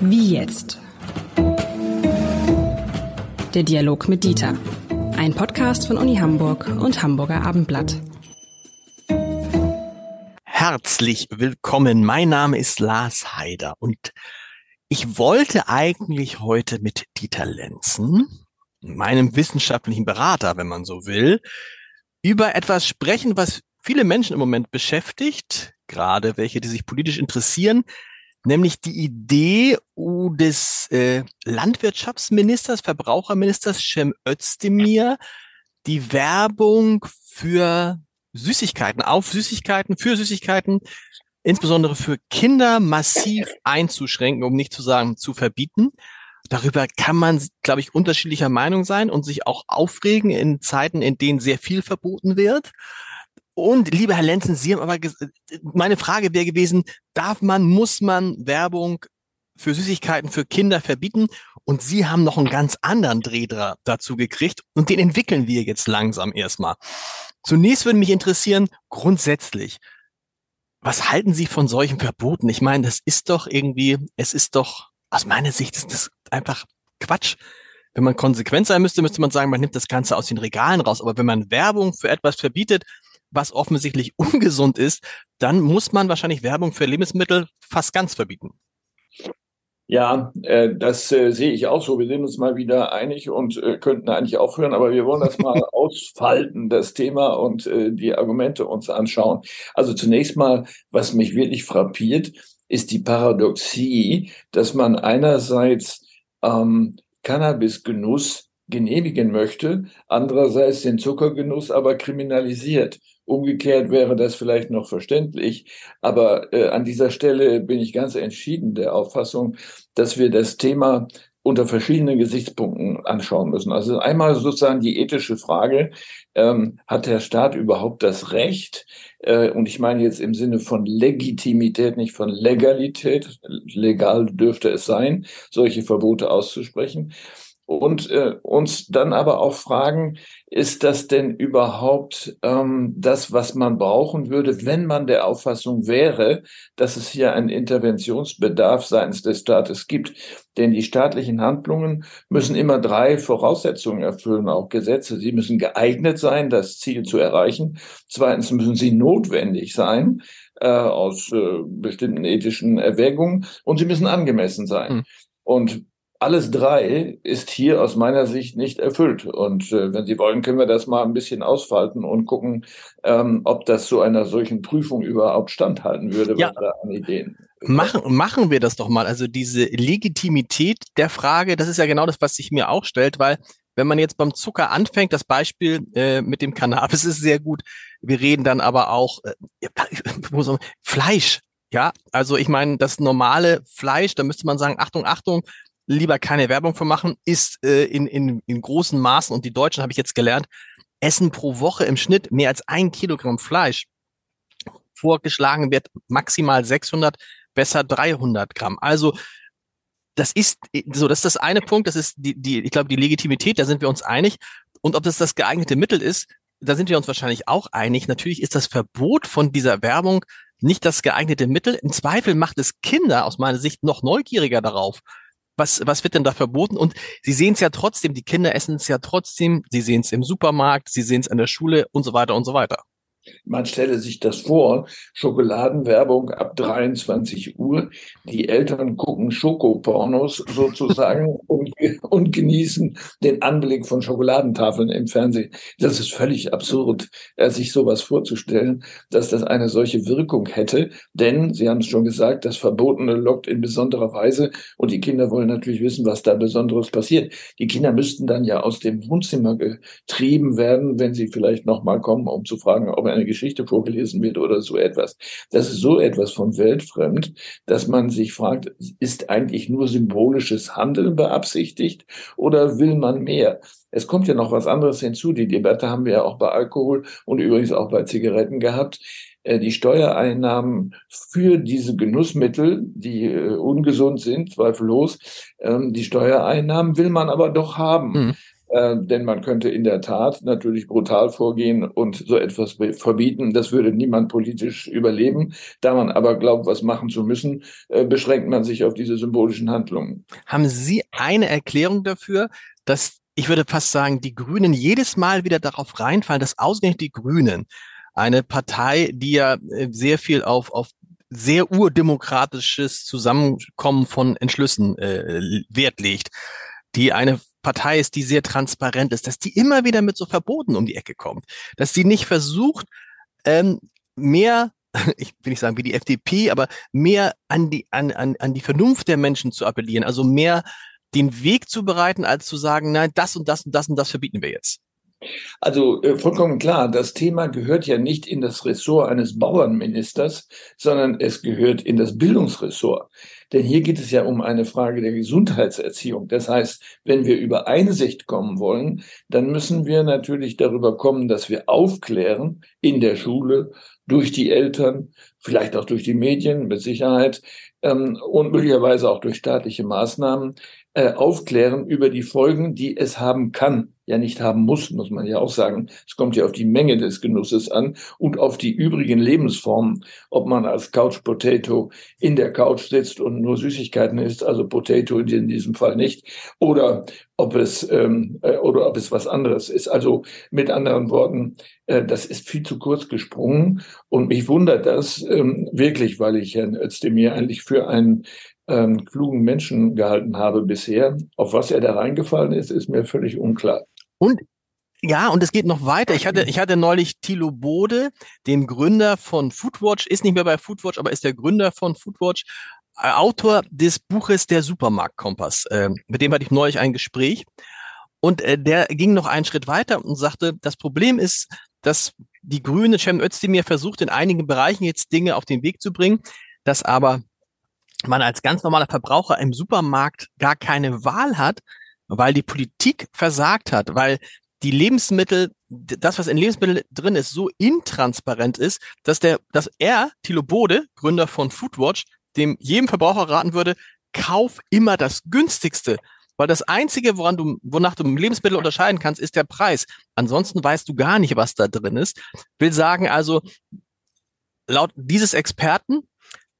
Wie jetzt? Der Dialog mit Dieter. Ein Podcast von Uni Hamburg und Hamburger Abendblatt. Herzlich willkommen. Mein Name ist Lars Heider und ich wollte eigentlich heute mit Dieter Lenzen, meinem wissenschaftlichen Berater, wenn man so will, über etwas sprechen, was viele Menschen im Moment beschäftigt, gerade welche, die sich politisch interessieren, nämlich die Idee des äh, Landwirtschaftsministers, Verbraucherministers Cem Özdemir, die Werbung für Süßigkeiten, auf Süßigkeiten, für Süßigkeiten, insbesondere für Kinder massiv einzuschränken, um nicht zu sagen zu verbieten. Darüber kann man, glaube ich, unterschiedlicher Meinung sein und sich auch aufregen in Zeiten, in denen sehr viel verboten wird. Und lieber Herr Lenzen, Sie haben aber, meine Frage wäre gewesen, darf man, muss man Werbung für Süßigkeiten für Kinder verbieten? Und Sie haben noch einen ganz anderen Dreh dazu gekriegt und den entwickeln wir jetzt langsam erstmal. Zunächst würde mich interessieren, grundsätzlich, was halten Sie von solchen Verboten? Ich meine, das ist doch irgendwie, es ist doch, aus meiner Sicht ist das einfach Quatsch. Wenn man konsequent sein müsste, müsste man sagen, man nimmt das Ganze aus den Regalen raus. Aber wenn man Werbung für etwas verbietet, was offensichtlich ungesund ist, dann muss man wahrscheinlich Werbung für Lebensmittel fast ganz verbieten. Ja, äh, das äh, sehe ich auch so. Wir sind uns mal wieder einig und äh, könnten eigentlich aufhören, aber wir wollen das mal ausfalten, das Thema und äh, die Argumente uns anschauen. Also zunächst mal, was mich wirklich frappiert, ist die Paradoxie, dass man einerseits ähm, Cannabisgenuss genehmigen möchte, andererseits den Zuckergenuss aber kriminalisiert. Umgekehrt wäre das vielleicht noch verständlich, aber äh, an dieser Stelle bin ich ganz entschieden der Auffassung, dass wir das Thema unter verschiedenen Gesichtspunkten anschauen müssen. Also einmal sozusagen die ethische Frage, ähm, hat der Staat überhaupt das Recht, äh, und ich meine jetzt im Sinne von Legitimität, nicht von Legalität, legal dürfte es sein, solche Verbote auszusprechen, und äh, uns dann aber auch fragen, ist das denn überhaupt ähm, das, was man brauchen würde, wenn man der Auffassung wäre, dass es hier einen Interventionsbedarf seitens des Staates gibt? Denn die staatlichen Handlungen müssen immer drei Voraussetzungen erfüllen, auch Gesetze. Sie müssen geeignet sein, das Ziel zu erreichen. Zweitens müssen sie notwendig sein äh, aus äh, bestimmten ethischen Erwägungen und sie müssen angemessen sein. Hm. Und alles drei ist hier aus meiner Sicht nicht erfüllt. Und äh, wenn Sie wollen, können wir das mal ein bisschen ausfalten und gucken, ähm, ob das zu einer solchen Prüfung überhaupt standhalten würde, ja. was an Ideen. Machen, machen wir das doch mal. Also diese Legitimität der Frage, das ist ja genau das, was sich mir auch stellt, weil wenn man jetzt beim Zucker anfängt, das Beispiel äh, mit dem Cannabis ist sehr gut. Wir reden dann aber auch äh, Fleisch. Ja, also ich meine, das normale Fleisch, da müsste man sagen, Achtung, Achtung, lieber keine Werbung für machen, ist äh, in, in, in großen Maßen, und die Deutschen habe ich jetzt gelernt, essen pro Woche im Schnitt mehr als ein Kilogramm Fleisch. Vorgeschlagen wird maximal 600, besser 300 Gramm. Also das ist so, das ist das eine Punkt, das ist die, die, ich glaube, die Legitimität, da sind wir uns einig. Und ob das das geeignete Mittel ist, da sind wir uns wahrscheinlich auch einig. Natürlich ist das Verbot von dieser Werbung nicht das geeignete Mittel. Im Zweifel macht es Kinder aus meiner Sicht noch neugieriger darauf, was, was wird denn da verboten? Und sie sehen es ja trotzdem, die Kinder essen es ja trotzdem, sie sehen es im Supermarkt, sie sehen es an der Schule und so weiter und so weiter. Man stelle sich das vor, Schokoladenwerbung ab 23 Uhr. Die Eltern gucken Schokopornos sozusagen und, und genießen den Anblick von Schokoladentafeln im Fernsehen. Das ist völlig absurd, äh, sich sowas vorzustellen, dass das eine solche Wirkung hätte. Denn, Sie haben es schon gesagt, das Verbotene lockt in besonderer Weise und die Kinder wollen natürlich wissen, was da Besonderes passiert. Die Kinder müssten dann ja aus dem Wohnzimmer getrieben werden, wenn sie vielleicht nochmal kommen, um zu fragen, ob er eine Geschichte vorgelesen wird oder so etwas. Das ist so etwas von weltfremd, dass man sich fragt, ist eigentlich nur symbolisches Handeln beabsichtigt oder will man mehr? Es kommt ja noch was anderes hinzu. Die Debatte haben wir ja auch bei Alkohol und übrigens auch bei Zigaretten gehabt äh, die Steuereinnahmen für diese Genussmittel, die äh, ungesund sind, zweifellos, ähm, die Steuereinnahmen will man aber doch haben. Mhm. Äh, denn man könnte in der Tat natürlich brutal vorgehen und so etwas verbieten. Das würde niemand politisch überleben. Da man aber glaubt, was machen zu müssen, äh, beschränkt man sich auf diese symbolischen Handlungen. Haben Sie eine Erklärung dafür, dass ich würde fast sagen, die Grünen jedes Mal wieder darauf reinfallen, dass ausgerechnet die Grünen, eine Partei, die ja äh, sehr viel auf, auf sehr urdemokratisches Zusammenkommen von Entschlüssen äh, Wert legt, die eine Partei ist, die sehr transparent ist, dass die immer wieder mit so Verboten um die Ecke kommt, dass sie nicht versucht, ähm, mehr, ich will nicht sagen wie die FDP, aber mehr an die, an, an, an die Vernunft der Menschen zu appellieren, also mehr den Weg zu bereiten, als zu sagen, nein, das und das und das und das verbieten wir jetzt. Also äh, vollkommen klar, das Thema gehört ja nicht in das Ressort eines Bauernministers, sondern es gehört in das Bildungsressort. Denn hier geht es ja um eine Frage der Gesundheitserziehung. Das heißt, wenn wir über Einsicht kommen wollen, dann müssen wir natürlich darüber kommen, dass wir aufklären in der Schule, durch die Eltern, vielleicht auch durch die Medien mit Sicherheit ähm, und möglicherweise auch durch staatliche Maßnahmen, äh, aufklären über die Folgen, die es haben kann, ja nicht haben muss, muss man ja auch sagen. Es kommt ja auf die Menge des Genusses an und auf die übrigen Lebensformen, ob man als Couch Potato in der Couch sitzt und nur Süßigkeiten isst, also Potato in diesem Fall nicht, oder ob es ähm, äh, oder ob es was anderes ist. Also mit anderen Worten, äh, das ist viel zu kurz gesprungen und mich wundert das ähm, wirklich, weil ich Herrn Özdemir eigentlich für einen ähm, klugen Menschen gehalten habe bisher. Auf was er da reingefallen ist, ist mir völlig unklar. Und ja, und es geht noch weiter. Ich hatte, ich hatte neulich Thilo Bode, den Gründer von Foodwatch, ist nicht mehr bei Foodwatch, aber ist der Gründer von Foodwatch, äh, Autor des Buches Der Supermarktkompass. Äh, mit dem hatte ich neulich ein Gespräch. Und äh, der ging noch einen Schritt weiter und sagte, das Problem ist, dass die Grüne Cem Özdemir versucht, in einigen Bereichen jetzt Dinge auf den Weg zu bringen, dass aber man als ganz normaler Verbraucher im Supermarkt gar keine Wahl hat, weil die Politik versagt hat, weil die Lebensmittel, das, was in Lebensmitteln drin ist, so intransparent ist, dass der, dass er, Thilo Bode, Gründer von Foodwatch, dem jedem Verbraucher raten würde, kauf immer das günstigste. Weil das einzige, woran du, wonach du Lebensmittel unterscheiden kannst, ist der Preis. Ansonsten weißt du gar nicht, was da drin ist. Will sagen also, laut dieses Experten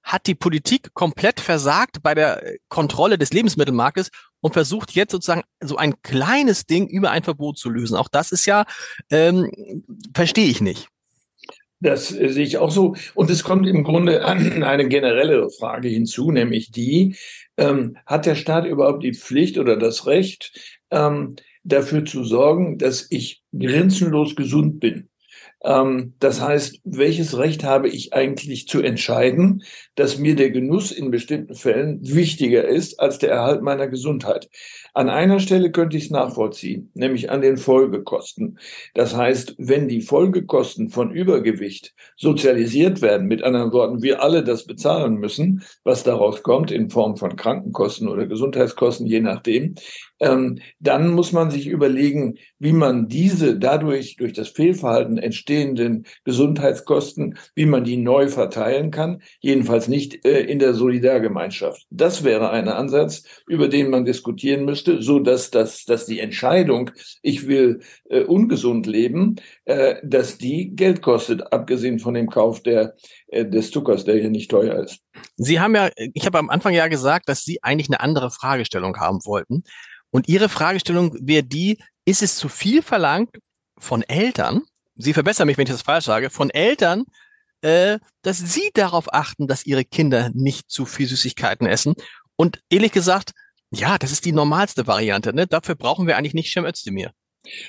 hat die Politik komplett versagt bei der Kontrolle des Lebensmittelmarktes und versucht jetzt sozusagen so ein kleines Ding über ein Verbot zu lösen. Auch das ist ja, ähm, verstehe ich nicht. Das äh, sehe ich auch so. Und es kommt im Grunde eine generelle Frage hinzu, nämlich die, ähm, hat der Staat überhaupt die Pflicht oder das Recht, ähm, dafür zu sorgen, dass ich grenzenlos gesund bin? Ähm, das heißt, welches Recht habe ich eigentlich zu entscheiden, dass mir der Genuss in bestimmten Fällen wichtiger ist als der Erhalt meiner Gesundheit? An einer Stelle könnte ich es nachvollziehen, nämlich an den Folgekosten. Das heißt, wenn die Folgekosten von Übergewicht sozialisiert werden, mit anderen Worten, wir alle das bezahlen müssen, was daraus kommt in Form von Krankenkosten oder Gesundheitskosten, je nachdem, ähm, dann muss man sich überlegen, wie man diese dadurch durch das Fehlverhalten entstehenden Gesundheitskosten, wie man die neu verteilen kann, jedenfalls nicht äh, in der Solidargemeinschaft. Das wäre ein Ansatz, über den man diskutieren müsste, so dass, dass, dass die Entscheidung, ich will äh, ungesund leben, äh, dass die Geld kostet, abgesehen von dem Kauf der, äh, des Zuckers, der hier nicht teuer ist. Sie haben ja, ich habe am Anfang ja gesagt, dass Sie eigentlich eine andere Fragestellung haben wollten. Und Ihre Fragestellung wäre die, ist es zu viel verlangt von Eltern, Sie verbessern mich, wenn ich das falsch sage, von Eltern, äh, dass sie darauf achten, dass ihre Kinder nicht zu viel Süßigkeiten essen. Und ehrlich gesagt, ja, das ist die normalste Variante. Ne? Dafür brauchen wir eigentlich nicht Cem Özdemir.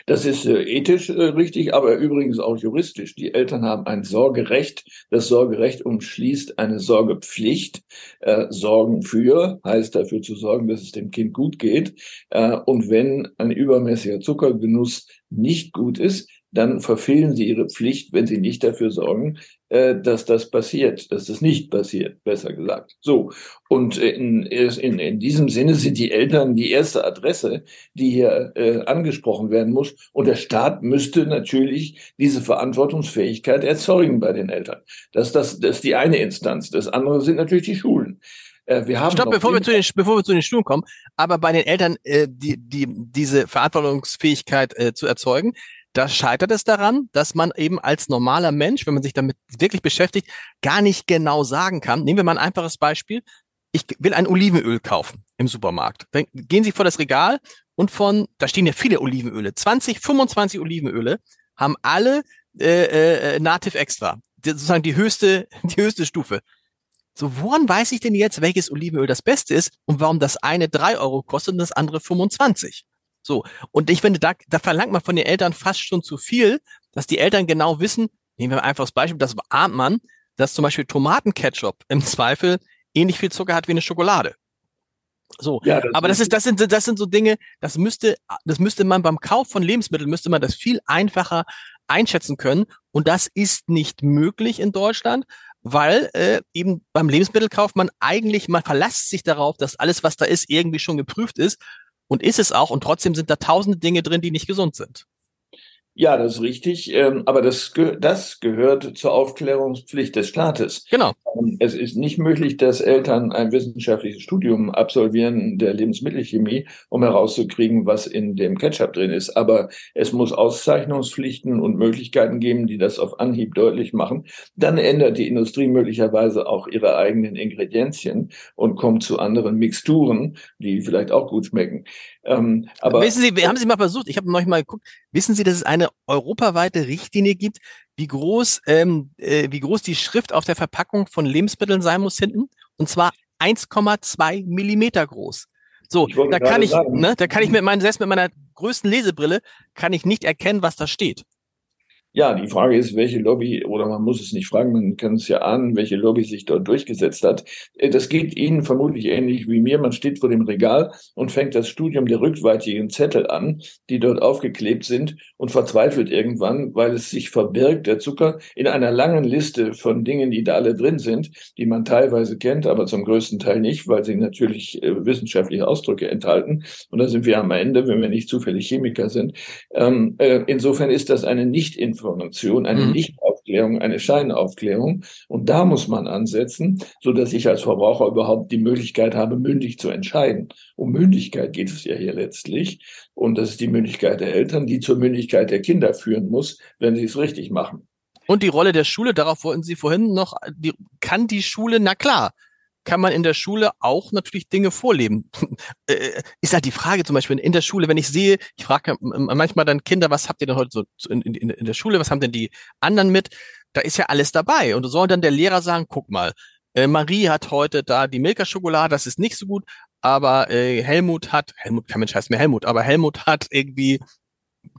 Das ist äh, ethisch äh, richtig, aber übrigens auch juristisch. Die Eltern haben ein Sorgerecht. Das Sorgerecht umschließt eine Sorgepflicht. Äh, Sorgen für heißt dafür zu sorgen, dass es dem Kind gut geht. Äh, und wenn ein übermäßiger Zuckergenuss nicht gut ist, dann verfehlen sie ihre Pflicht, wenn sie nicht dafür sorgen, äh, dass das passiert, dass das nicht passiert, besser gesagt. So. Und in, in, in diesem Sinne sind die Eltern die erste Adresse, die hier äh, angesprochen werden muss. Und der Staat müsste natürlich diese Verantwortungsfähigkeit erzeugen bei den Eltern. Das, das, das ist die eine Instanz. Das andere sind natürlich die Schulen. Äh, wir haben Stopp, bevor wir, zu den, bevor wir zu den Schulen kommen, aber bei den Eltern äh, die, die, diese Verantwortungsfähigkeit äh, zu erzeugen, da scheitert es daran, dass man eben als normaler Mensch, wenn man sich damit wirklich beschäftigt, gar nicht genau sagen kann. Nehmen wir mal ein einfaches Beispiel. Ich will ein Olivenöl kaufen im Supermarkt. Dann gehen Sie vor das Regal und von, da stehen ja viele Olivenöle, 20, 25 Olivenöle, haben alle äh, äh, Native Extra, sozusagen die höchste, die höchste Stufe. So, woran weiß ich denn jetzt, welches Olivenöl das Beste ist und warum das eine drei Euro kostet und das andere 25? So. Und ich finde, da, da verlangt man von den Eltern fast schon zu viel, dass die Eltern genau wissen, nehmen wir einfach das Beispiel, das ahnt man, dass zum Beispiel Tomatenketchup im Zweifel ähnlich viel Zucker hat wie eine Schokolade. So, ja, das aber das ist, das sind, das sind so Dinge, das müsste, das müsste man beim Kauf von Lebensmitteln müsste man das viel einfacher einschätzen können. Und das ist nicht möglich in Deutschland, weil äh, eben beim Lebensmittelkauf man eigentlich, man verlässt sich darauf, dass alles, was da ist, irgendwie schon geprüft ist und ist es auch. Und trotzdem sind da tausende Dinge drin, die nicht gesund sind. Ja, das ist richtig. Ähm, aber das, das gehört zur Aufklärungspflicht des Staates. Genau. Ähm, es ist nicht möglich, dass Eltern ein wissenschaftliches Studium absolvieren der Lebensmittelchemie, um herauszukriegen, was in dem Ketchup drin ist. Aber es muss Auszeichnungspflichten und Möglichkeiten geben, die das auf Anhieb deutlich machen. Dann ändert die Industrie möglicherweise auch ihre eigenen Ingredienzien und kommt zu anderen Mixturen, die vielleicht auch gut schmecken. Ähm, aber wissen Sie, haben Sie mal versucht? Ich habe noch mal geguckt. Wissen Sie, dass es eine europaweite Richtlinie gibt, wie groß, ähm, äh, wie groß die Schrift auf der Verpackung von Lebensmitteln sein muss hinten? Und zwar 1,2 Millimeter groß. So, da kann ich, sagen. ne, da kann ich mit meinen, selbst mit meiner größten Lesebrille, kann ich nicht erkennen, was da steht. Ja, die Frage ist, welche Lobby, oder man muss es nicht fragen, man kann es ja ahnen, welche Lobby sich dort durchgesetzt hat. Äh, das geht Ihnen vermutlich ähnlich wie mir. Man steht vor dem Regal und fängt das Studium der rückwärtigen Zettel an, die dort aufgeklebt sind und verzweifelt irgendwann, weil es sich verbirgt, der Zucker, in einer langen Liste von Dingen, die da alle drin sind, die man teilweise kennt, aber zum größten Teil nicht, weil sie natürlich äh, wissenschaftliche Ausdrücke enthalten. Und da sind wir am Ende, wenn wir nicht zufällig Chemiker sind. Ähm, äh, insofern ist das eine nicht Information, eine mhm. Nichtaufklärung, eine Scheinaufklärung. Und da muss man ansetzen, so dass ich als Verbraucher überhaupt die Möglichkeit habe, mündig zu entscheiden. Um Mündigkeit geht es ja hier letztlich. Und das ist die Mündigkeit der Eltern, die zur Mündigkeit der Kinder führen muss, wenn sie es richtig machen. Und die Rolle der Schule, darauf wollten Sie vorhin noch, die, kann die Schule, na klar, kann man in der Schule auch natürlich Dinge vorleben. Äh, ist halt die Frage zum Beispiel in der Schule, wenn ich sehe, ich frage manchmal dann Kinder, was habt ihr denn heute so in, in, in der Schule, was haben denn die anderen mit? Da ist ja alles dabei. Und soll dann der Lehrer sagen, guck mal, äh, Marie hat heute da die Milka-Schokolade, das ist nicht so gut, aber äh, Helmut hat, Helmut, kein Mensch heißt mir Helmut, aber Helmut hat irgendwie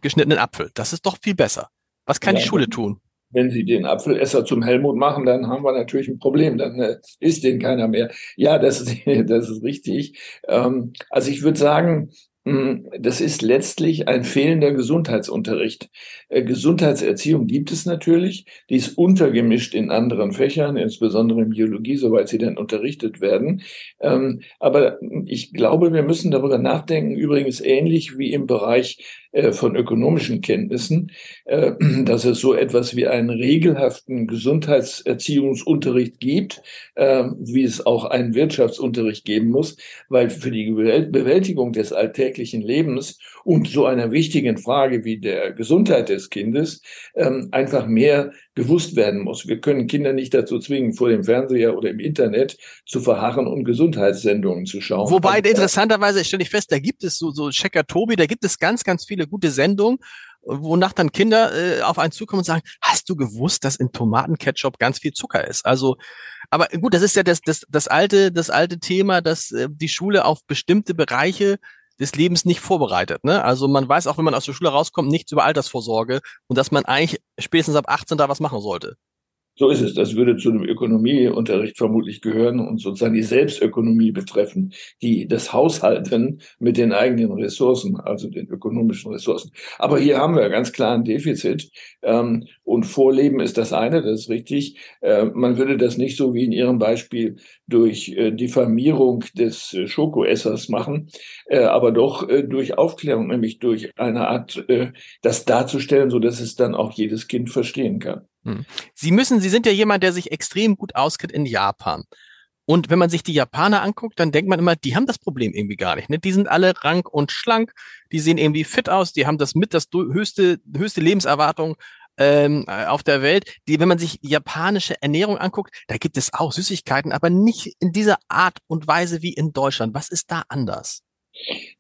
geschnittenen Apfel. Das ist doch viel besser. Was kann ja, die Schule tun? Wenn Sie den Apfelesser zum Helmut machen, dann haben wir natürlich ein Problem. Dann äh, isst den keiner mehr. Ja, das ist, das ist richtig. Ähm, also ich würde sagen, hm, das ist letztlich ein fehlender Gesundheitsunterricht. Äh, Gesundheitserziehung gibt es natürlich, die ist untergemischt in anderen Fächern, insbesondere in Biologie, soweit sie dann unterrichtet werden. Ähm, aber ich glaube, wir müssen darüber nachdenken, übrigens ähnlich wie im Bereich von ökonomischen Kenntnissen, äh, dass es so etwas wie einen regelhaften Gesundheitserziehungsunterricht gibt, äh, wie es auch einen Wirtschaftsunterricht geben muss, weil für die Bewältigung des alltäglichen Lebens und so einer wichtigen Frage wie der Gesundheit des Kindes ähm, einfach mehr gewusst werden muss. Wir können Kinder nicht dazu zwingen, vor dem Fernseher oder im Internet zu verharren und Gesundheitssendungen zu schauen. Wobei interessanterweise stelle ich fest, da gibt es so, so Checker Tobi, da gibt es ganz, ganz viele gute Sendung, wonach dann Kinder äh, auf einen zukommen und sagen, hast du gewusst, dass in Tomatenketchup ganz viel Zucker ist? Also, aber gut, das ist ja das, das, das alte, das alte Thema, dass äh, die Schule auf bestimmte Bereiche des Lebens nicht vorbereitet. Ne? Also man weiß auch, wenn man aus der Schule rauskommt, nichts über Altersvorsorge und dass man eigentlich spätestens ab 18 da was machen sollte. So ist es. Das würde zu dem Ökonomieunterricht vermutlich gehören und sozusagen die Selbstökonomie betreffen, die das Haushalten mit den eigenen Ressourcen, also den ökonomischen Ressourcen. Aber hier haben wir ganz klar ein Defizit. Ähm, und Vorleben ist das eine, das ist richtig. Äh, man würde das nicht so wie in Ihrem Beispiel durch äh, Diffamierung des äh, Schokoessers machen, aber doch durch Aufklärung, nämlich durch eine Art, das darzustellen, so dass es dann auch jedes Kind verstehen kann. Hm. Sie müssen, Sie sind ja jemand, der sich extrem gut auskennt in Japan. Und wenn man sich die Japaner anguckt, dann denkt man immer, die haben das Problem irgendwie gar nicht. Ne? Die sind alle rank und schlank, die sehen irgendwie fit aus, die haben das mit das höchste, höchste Lebenserwartung ähm, auf der Welt. Die, wenn man sich japanische Ernährung anguckt, da gibt es auch Süßigkeiten, aber nicht in dieser Art und Weise wie in Deutschland. Was ist da anders?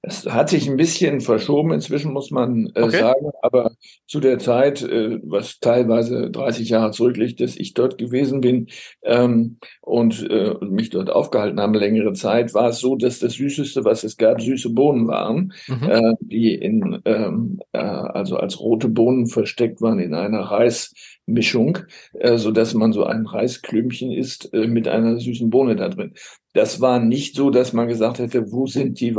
Es hat sich ein bisschen verschoben inzwischen, muss man äh, okay. sagen, aber zu der Zeit, äh, was teilweise 30 Jahre zurückliegt, dass ich dort gewesen bin ähm, und äh, mich dort aufgehalten habe, längere Zeit, war es so, dass das Süßeste, was es gab, süße Bohnen waren, mhm. äh, die in, ähm, äh, also als rote Bohnen versteckt waren in einer Reis Mischung, äh, so dass man so ein Reisklümpchen isst äh, mit einer süßen Bohne da drin. Das war nicht so, dass man gesagt hätte, wo sind die,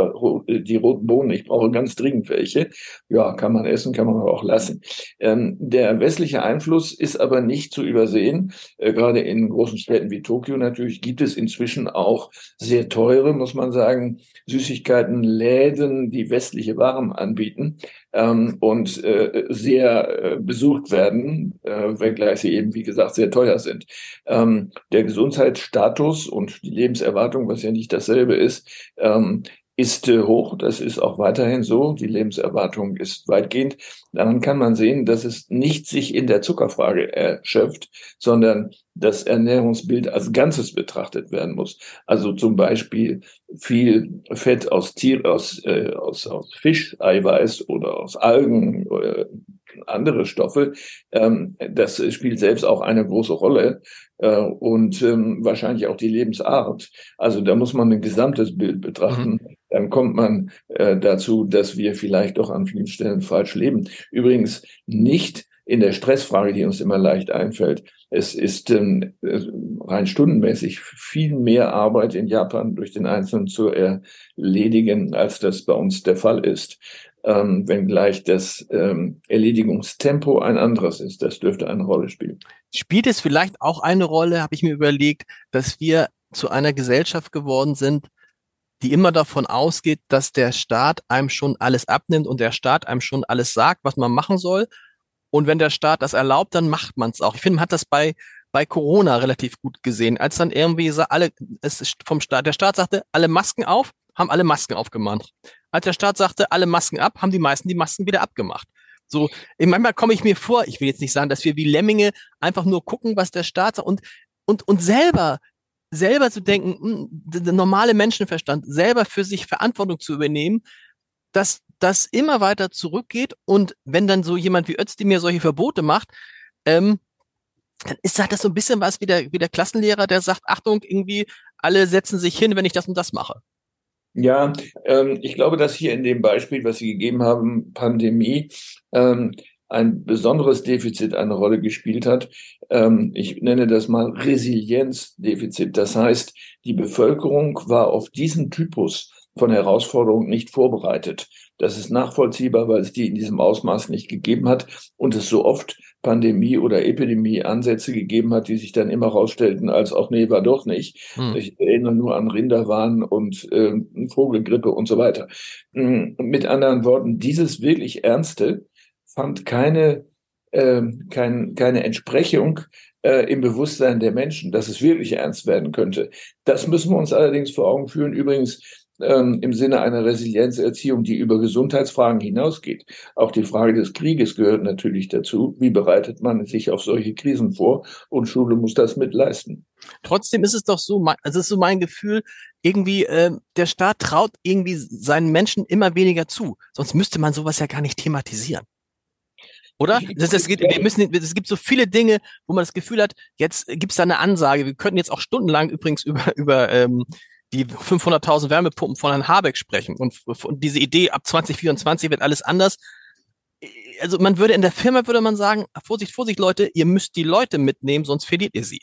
die roten Bohnen? Ich brauche ganz dringend welche. Ja, kann man essen, kann man aber auch lassen. Ähm, der westliche Einfluss ist aber nicht zu übersehen. Äh, gerade in großen Städten wie Tokio natürlich gibt es inzwischen auch sehr teure, muss man sagen, Süßigkeiten, Läden, die westliche Waren anbieten ähm, und äh, sehr äh, besucht werden, äh, wenngleich sie eben, wie gesagt, sehr teuer sind. Ähm, der Gesundheitsstatus und die Lebenserwartung, was ja nicht dasselbe ist, ähm, ist äh, hoch. Das ist auch weiterhin so. Die Lebenserwartung ist weitgehend. Daran kann man sehen, dass es nicht sich in der Zuckerfrage erschöpft, sondern das Ernährungsbild als Ganzes betrachtet werden muss. Also zum Beispiel viel Fett aus Tier, aus, äh, aus, aus Fischeiweiß oder aus Algen, oder äh, andere Stoffe. Ähm, das spielt selbst auch eine große Rolle äh, und ähm, wahrscheinlich auch die Lebensart. Also da muss man ein gesamtes Bild betrachten. Mhm dann kommt man äh, dazu, dass wir vielleicht doch an vielen Stellen falsch leben. Übrigens nicht in der Stressfrage, die uns immer leicht einfällt. Es ist ähm, rein stundenmäßig viel mehr Arbeit in Japan durch den Einzelnen zu erledigen, als das bei uns der Fall ist. Ähm, wenngleich das ähm, Erledigungstempo ein anderes ist. Das dürfte eine Rolle spielen. Spielt es vielleicht auch eine Rolle, habe ich mir überlegt, dass wir zu einer Gesellschaft geworden sind, die immer davon ausgeht, dass der Staat einem schon alles abnimmt und der Staat einem schon alles sagt, was man machen soll. Und wenn der Staat das erlaubt, dann macht man es auch. Ich finde, man hat das bei, bei Corona relativ gut gesehen, als dann irgendwie alle, es vom Staat, der Staat sagte, alle Masken auf, haben alle Masken aufgemacht. Als der Staat sagte, alle Masken ab, haben die meisten die Masken wieder abgemacht. So, manchmal komme ich mir vor, ich will jetzt nicht sagen, dass wir wie Lemminge einfach nur gucken, was der Staat sagt und, und, und selber selber zu denken, hm, der normale Menschenverstand, selber für sich Verantwortung zu übernehmen, dass das immer weiter zurückgeht und wenn dann so jemand wie Özdemir solche Verbote macht, ähm, dann ist das so ein bisschen was wie der, wie der Klassenlehrer, der sagt, Achtung, irgendwie alle setzen sich hin, wenn ich das und das mache. Ja, ähm, ich glaube, dass hier in dem Beispiel, was Sie gegeben haben, Pandemie, ähm, ein besonderes Defizit eine Rolle gespielt hat. Ähm, ich nenne das mal Resilienzdefizit. Das heißt, die Bevölkerung war auf diesen Typus von Herausforderungen nicht vorbereitet. Das ist nachvollziehbar, weil es die in diesem Ausmaß nicht gegeben hat und es so oft Pandemie- oder Epidemie-Ansätze gegeben hat, die sich dann immer rausstellten als auch nee, war doch nicht. Hm. Ich erinnere nur an Rinderwahn und äh, Vogelgrippe und so weiter. Hm, mit anderen Worten, dieses wirklich Ernste fand keine, äh, kein, keine Entsprechung äh, im Bewusstsein der Menschen, dass es wirklich ernst werden könnte. Das müssen wir uns allerdings vor Augen führen. Übrigens ähm, im Sinne einer Resilienzerziehung, die über Gesundheitsfragen hinausgeht. Auch die Frage des Krieges gehört natürlich dazu. Wie bereitet man sich auf solche Krisen vor? Und Schule muss das mitleisten. Trotzdem ist es doch so, also es ist so mein Gefühl, irgendwie äh, der Staat traut irgendwie seinen Menschen immer weniger zu. Sonst müsste man sowas ja gar nicht thematisieren. Oder? Das, das geht, wir müssen, es gibt so viele Dinge, wo man das Gefühl hat, jetzt gibt es da eine Ansage. Wir könnten jetzt auch stundenlang übrigens über, über ähm, die 500.000 Wärmepumpen von Herrn Habeck sprechen. Und, und diese Idee, ab 2024 wird alles anders. Also man würde in der Firma, würde man sagen, Vorsicht, Vorsicht, Leute, ihr müsst die Leute mitnehmen, sonst verliert ihr sie.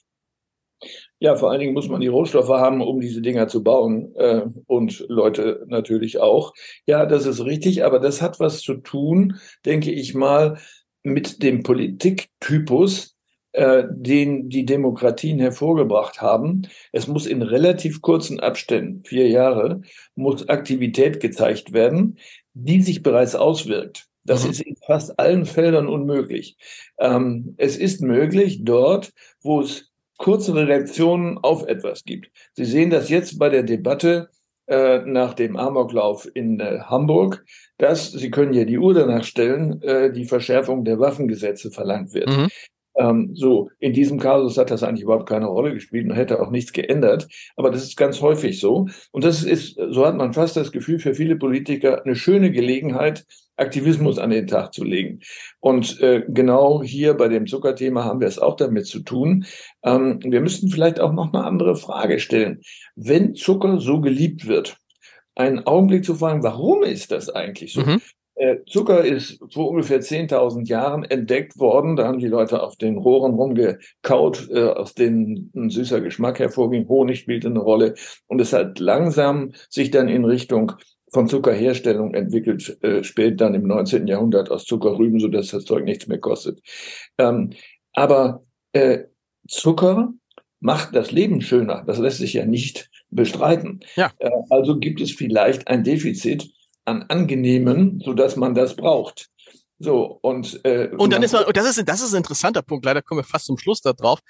Ja, vor allen Dingen muss man die Rohstoffe haben, um diese Dinger zu bauen äh, und Leute natürlich auch. Ja, das ist richtig, aber das hat was zu tun, denke ich mal, mit dem Politiktypus, äh, den die Demokratien hervorgebracht haben. Es muss in relativ kurzen Abständen, vier Jahre, muss Aktivität gezeigt werden, die sich bereits auswirkt. Das mhm. ist in fast allen Feldern unmöglich. Ähm, es ist möglich, dort, wo es kürzere Reaktionen auf etwas gibt. Sie sehen das jetzt bei der Debatte äh, nach dem Amoklauf in äh, Hamburg, dass, Sie können ja die Uhr danach stellen, äh, die Verschärfung der Waffengesetze verlangt wird. Mhm. Ähm, so, in diesem Kasus hat das eigentlich überhaupt keine Rolle gespielt und hätte auch nichts geändert. Aber das ist ganz häufig so. Und das ist, so hat man fast das Gefühl, für viele Politiker eine schöne Gelegenheit, Aktivismus an den Tag zu legen. Und äh, genau hier bei dem Zuckerthema haben wir es auch damit zu tun. Ähm, wir müssten vielleicht auch noch eine andere Frage stellen. Wenn Zucker so geliebt wird, einen Augenblick zu fragen, warum ist das eigentlich so? Mhm. Äh, Zucker ist vor ungefähr 10.000 Jahren entdeckt worden. Da haben die Leute auf den Rohren rumgekaut, äh, aus denen ein süßer Geschmack hervorging. Honig spielte eine Rolle. Und es hat langsam sich dann in Richtung von Zuckerherstellung entwickelt, äh, spät dann im 19. Jahrhundert aus Zuckerrüben, sodass das Zeug nichts mehr kostet. Ähm, aber äh, Zucker macht das Leben schöner. Das lässt sich ja nicht bestreiten. Ja. Äh, also gibt es vielleicht ein Defizit an Angenehmen, so dass man das braucht. So und äh, und dann ist man, das ist das ist ein interessanter Punkt. Leider kommen wir fast zum Schluss da drauf,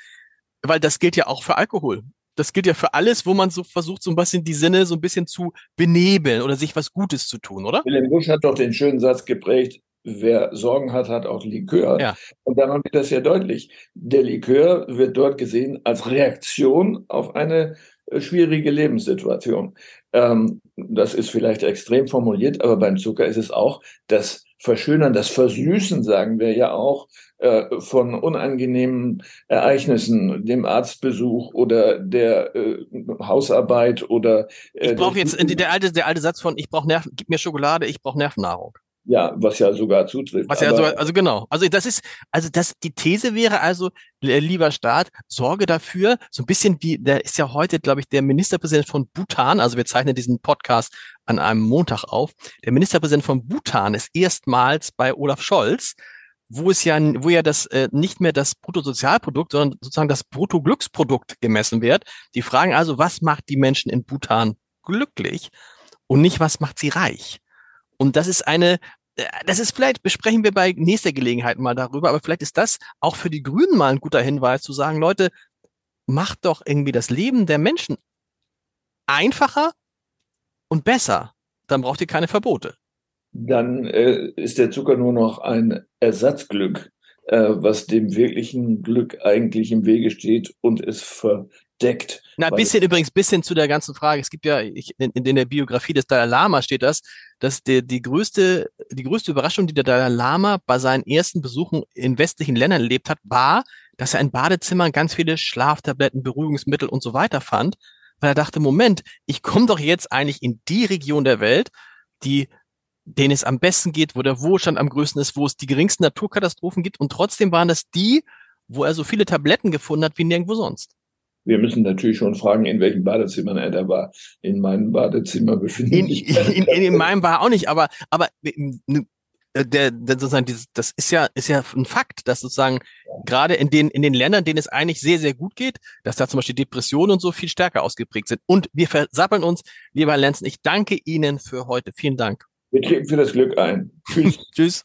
weil das gilt ja auch für Alkohol. Das gilt ja für alles, wo man so versucht, so ein bisschen die Sinne so ein bisschen zu benebeln oder sich was Gutes zu tun, oder? Wilhelm Busch hat doch den schönen Satz geprägt: Wer Sorgen hat, hat auch Likör. Ja. Und daran wird das ja deutlich. Der Likör wird dort gesehen als Reaktion auf eine äh, schwierige Lebenssituation. Ähm, das ist vielleicht extrem formuliert, aber beim Zucker ist es auch das Verschönern, das Versüßen, sagen wir ja auch, äh, von unangenehmen Ereignissen, dem Arztbesuch oder der äh, Hausarbeit oder. Äh, ich brauche jetzt der alte, der alte Satz von: Ich brauche Nerven, gib mir Schokolade, ich brauche Nervennahrung. Ja, was ja sogar zutrifft. Was ja sogar, also genau. Also das ist, also das, die These wäre also, lieber Staat, sorge dafür, so ein bisschen wie, der ist ja heute, glaube ich, der Ministerpräsident von Bhutan, also wir zeichnen diesen Podcast an einem Montag auf. Der Ministerpräsident von Bhutan ist erstmals bei Olaf Scholz, wo es ja, wo ja das äh, nicht mehr das Bruttosozialprodukt, sondern sozusagen das Bruttoglücksprodukt gemessen wird. Die fragen also, was macht die Menschen in Bhutan glücklich und nicht, was macht sie reich? Und das ist eine, äh, das ist vielleicht, besprechen wir bei nächster Gelegenheit mal darüber, aber vielleicht ist das auch für die Grünen mal ein guter Hinweis zu sagen, Leute, macht doch irgendwie das Leben der Menschen einfacher und besser. Dann braucht ihr keine Verbote. Dann äh, ist der Zucker nur noch ein Ersatzglück, äh, was dem wirklichen Glück eigentlich im Wege steht und es ver deckt. Na, ein bisschen übrigens, bisschen zu der ganzen Frage. Es gibt ja, ich, in, in der Biografie des Dalai Lama steht das, dass der, die größte, die größte Überraschung, die der Dalai Lama bei seinen ersten Besuchen in westlichen Ländern erlebt hat, war, dass er in Badezimmern ganz viele Schlaftabletten, Beruhigungsmittel und so weiter fand, weil er dachte, Moment, ich komme doch jetzt eigentlich in die Region der Welt, die denen es am besten geht, wo der Wohlstand am größten ist, wo es die geringsten Naturkatastrophen gibt und trotzdem waren das die, wo er so viele Tabletten gefunden hat wie nirgendwo sonst. Wir müssen natürlich schon fragen, in welchen Badezimmern er da war. In meinem Badezimmer befindet in, in, in, in meinem war auch nicht, aber, aber der, der sozusagen dieses, das ist ja ist ja ein Fakt, dass sozusagen ja. gerade in den in den Ländern, denen es eigentlich sehr sehr gut geht, dass da zum Beispiel Depressionen und so viel stärker ausgeprägt sind. Und wir versappeln uns, lieber Herr Lenzen. Ich danke Ihnen für heute. Vielen Dank. Wir treten für das Glück ein. Tschüss. Tschüss.